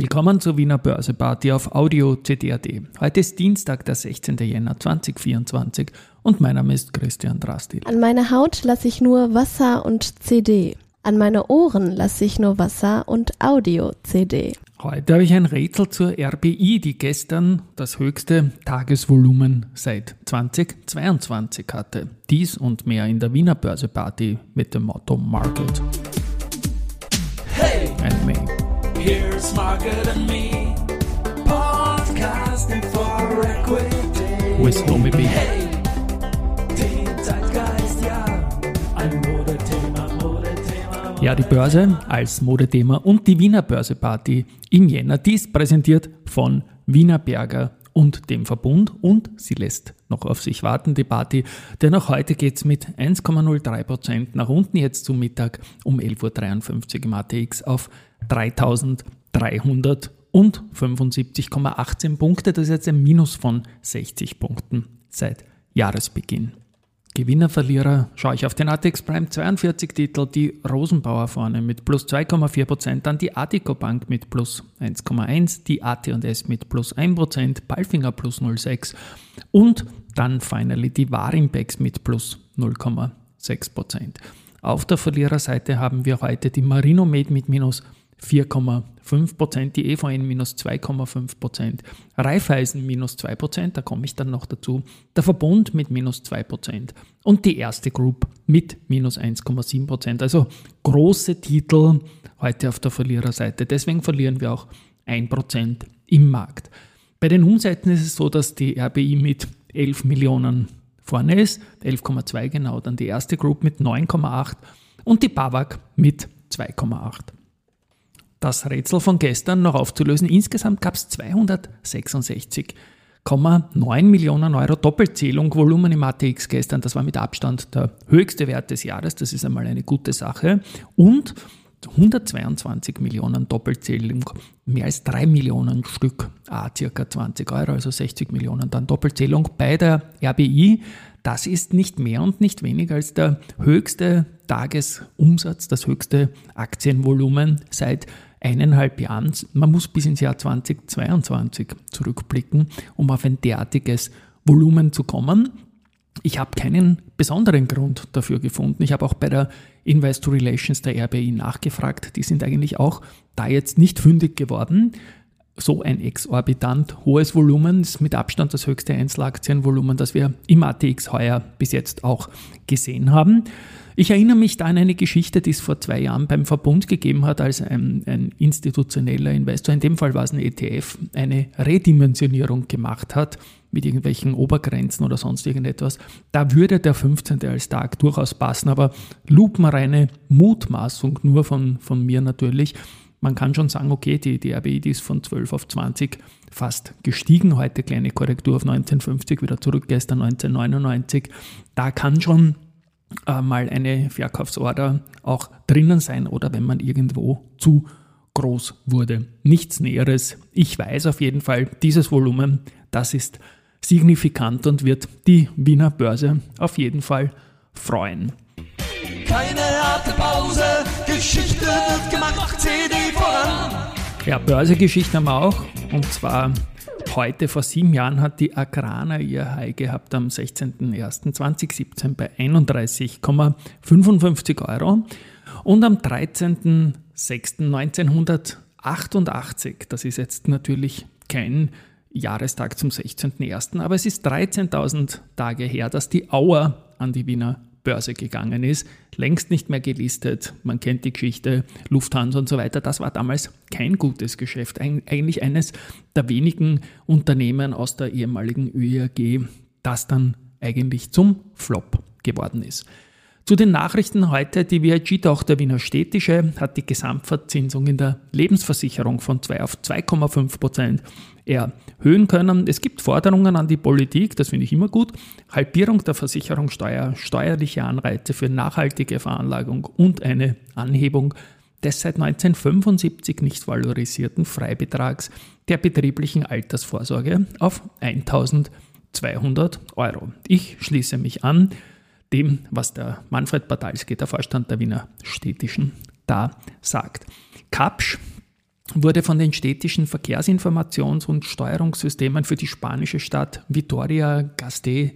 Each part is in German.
Willkommen zur Wiener Börseparty auf Audio CD.at. Heute ist Dienstag, der 16. Jänner 2024 und mein Name ist Christian Drastil. An meine Haut lasse ich nur Wasser und CD. An meine Ohren lasse ich nur Wasser und Audio-CD. Heute habe ich ein Rätsel zur RBI, die gestern das höchste Tagesvolumen seit 2022 hatte. Dies und mehr in der Wiener Börseparty mit dem Motto Market. Market and Me, podcasting for equity. With Tommy B. Hey, den Zeitgeist, ja, ein Modethema, Modethema. Ja, die Börse als Modethema und die Wiener Börseparty im Jänner. Dies präsentiert von Wiener Berger und dem Verbund und sie lässt noch auf sich warten, die Party, denn auch heute geht's mit 1,03% nach unten jetzt zum Mittag um 11.53 Uhr im ATX auf 3.375,18 Punkte. Das ist jetzt ein Minus von 60 Punkten seit Jahresbeginn. Gewinner, Verlierer, schaue ich auf den ATX Prime 42 Titel, die Rosenbauer vorne mit plus 2,4%, dann die Artico Bank mit plus 1,1%, die AT&S mit plus 1%, Palfinger plus 0,6% und dann finally die Warimbex mit plus 0,6%. Auf der Verliererseite haben wir heute die Marinomed mit minus 4,5%, die EVN minus 2,5%, Raiffeisen minus 2%, da komme ich dann noch dazu, der Verbund mit minus 2% und die erste Group mit minus 1,7%. Also große Titel heute auf der Verliererseite. Deswegen verlieren wir auch 1% im Markt. Bei den Umsätzen ist es so, dass die RBI mit 11 Millionen vorne ist, 11,2 genau, dann die erste Group mit 9,8 und die BAWAG mit 2,8 das Rätsel von gestern noch aufzulösen. Insgesamt gab es 266,9 Millionen Euro Doppelzählung Volumen im ATX gestern. Das war mit Abstand der höchste Wert des Jahres. Das ist einmal eine gute Sache. Und 122 Millionen Doppelzählung, mehr als 3 Millionen Stück, ah, circa 20 Euro, also 60 Millionen dann Doppelzählung bei der RBI. Das ist nicht mehr und nicht weniger als der höchste Tagesumsatz, das höchste Aktienvolumen seit eineinhalb Jahren. Man muss bis ins Jahr 2022 zurückblicken, um auf ein derartiges Volumen zu kommen. Ich habe keinen besonderen Grund dafür gefunden. Ich habe auch bei der Investor Relations der RBI nachgefragt. Die sind eigentlich auch da jetzt nicht fündig geworden. So ein exorbitant hohes Volumen ist mit Abstand das höchste Einzelaktienvolumen, das wir im ATX heuer bis jetzt auch gesehen haben. Ich erinnere mich da an eine Geschichte, die es vor zwei Jahren beim Verbund gegeben hat, als ein, ein, institutioneller Investor, in dem Fall war es ein ETF, eine Redimensionierung gemacht hat mit irgendwelchen Obergrenzen oder sonst irgendetwas. Da würde der 15. als Tag durchaus passen, aber lupenreine Mutmaßung nur von, von mir natürlich. Man kann schon sagen, okay, die, die RBI die ist von 12 auf 20 fast gestiegen. Heute kleine Korrektur auf 1950, wieder zurück, gestern 1999. Da kann schon äh, mal eine Verkaufsorder auch drinnen sein oder wenn man irgendwo zu groß wurde. Nichts Näheres. Ich weiß auf jeden Fall, dieses Volumen, das ist signifikant und wird die Wiener Börse auf jeden Fall freuen. Keine harte Ja, Börsegeschichten haben wir auch. Und zwar heute vor sieben Jahren hat die Agrana ihr High gehabt am 16.01.2017 bei 31,55 Euro. Und am 13.06.1988, das ist jetzt natürlich kein Jahrestag zum 16.01., aber es ist 13.000 Tage her, dass die Auer an die Wiener Börse gegangen ist, längst nicht mehr gelistet. Man kennt die Geschichte, Lufthansa und so weiter. Das war damals kein gutes Geschäft. Eigentlich eines der wenigen Unternehmen aus der ehemaligen ÖRG, das dann eigentlich zum Flop geworden ist. Zu den Nachrichten heute. Die VIG-Tochter Wiener Städtische hat die Gesamtverzinsung in der Lebensversicherung von 2 auf 2,5 Prozent erhöhen können. Es gibt Forderungen an die Politik, das finde ich immer gut. Halbierung der Versicherungssteuer, steuerliche Anreize für nachhaltige Veranlagung und eine Anhebung des seit 1975 nicht valorisierten Freibetrags der betrieblichen Altersvorsorge auf 1200 Euro. Ich schließe mich an dem, was der Manfred Badalski, der Vorstand der Wiener Städtischen, da sagt. Kapsch wurde von den städtischen Verkehrsinformations- und Steuerungssystemen für die spanische Stadt Vitoria-Gasteiz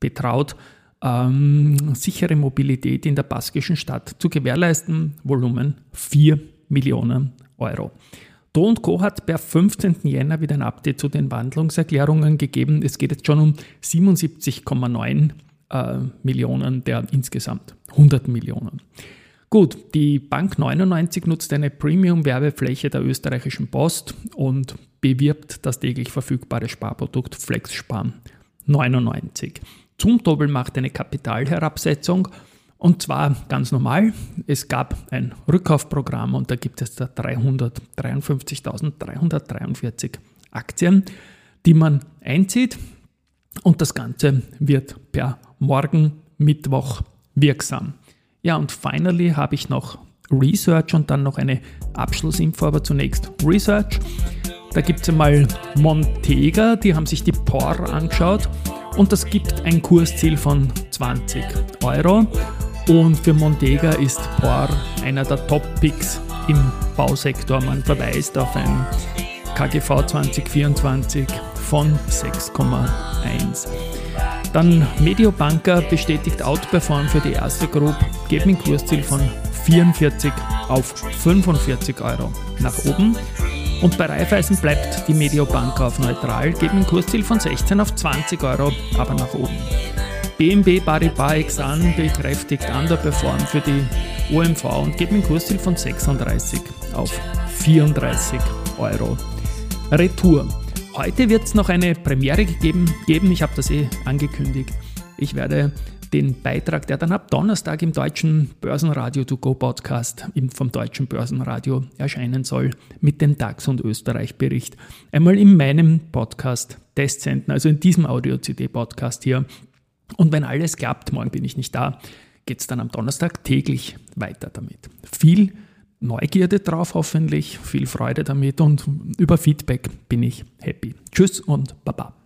betraut, ähm, sichere Mobilität in der baskischen Stadt zu gewährleisten. Volumen 4 Millionen Euro. Do und Co. hat per 15. Jänner wieder ein Update zu den Wandlungserklärungen gegeben. Es geht jetzt schon um 77,9 äh, Millionen der insgesamt 100 Millionen. Gut, die Bank 99 nutzt eine Premium-Werbefläche der österreichischen Post und bewirbt das täglich verfügbare Sparprodukt FlexSparen 99. Zumtobel macht eine Kapitalherabsetzung und zwar ganz normal. Es gab ein Rückkaufprogramm und da gibt es da 353.343 Aktien, die man einzieht und das Ganze wird per morgen Mittwoch wirksam. Ja, und finally habe ich noch Research und dann noch eine Abschlussinfo, aber zunächst Research. Da gibt es einmal Montega, die haben sich die POR angeschaut und das gibt ein Kursziel von 20 Euro. Und für Montega ist POR einer der Top-Picks im Bausektor. Man verweist auf ein KGV 2024 von 6,1. Dann Mediobanker bestätigt Outperform für die erste Group, geben ein Kursziel von 44 auf 45 Euro nach oben. Und bei Raiffeisen bleibt die Mediobanker auf neutral, geben ein Kursziel von 16 auf 20 Euro, aber nach oben. BNB Paribas Exan bekräftigt Underperform für die OMV und geben ein Kursziel von 36 auf 34 Euro. Retour. Heute wird es noch eine Premiere gegeben, geben. Ich habe das eh angekündigt. Ich werde den Beitrag, der dann ab Donnerstag im deutschen Börsenradio To Go Podcast vom deutschen Börsenradio erscheinen soll, mit dem DAX und Österreich Bericht, einmal in meinem Podcast testsenden, also in diesem Audio-CD Podcast hier. Und wenn alles klappt, morgen bin ich nicht da, geht es dann am Donnerstag täglich weiter damit. Viel Neugierde drauf hoffentlich, viel Freude damit und über Feedback bin ich happy. Tschüss und Baba.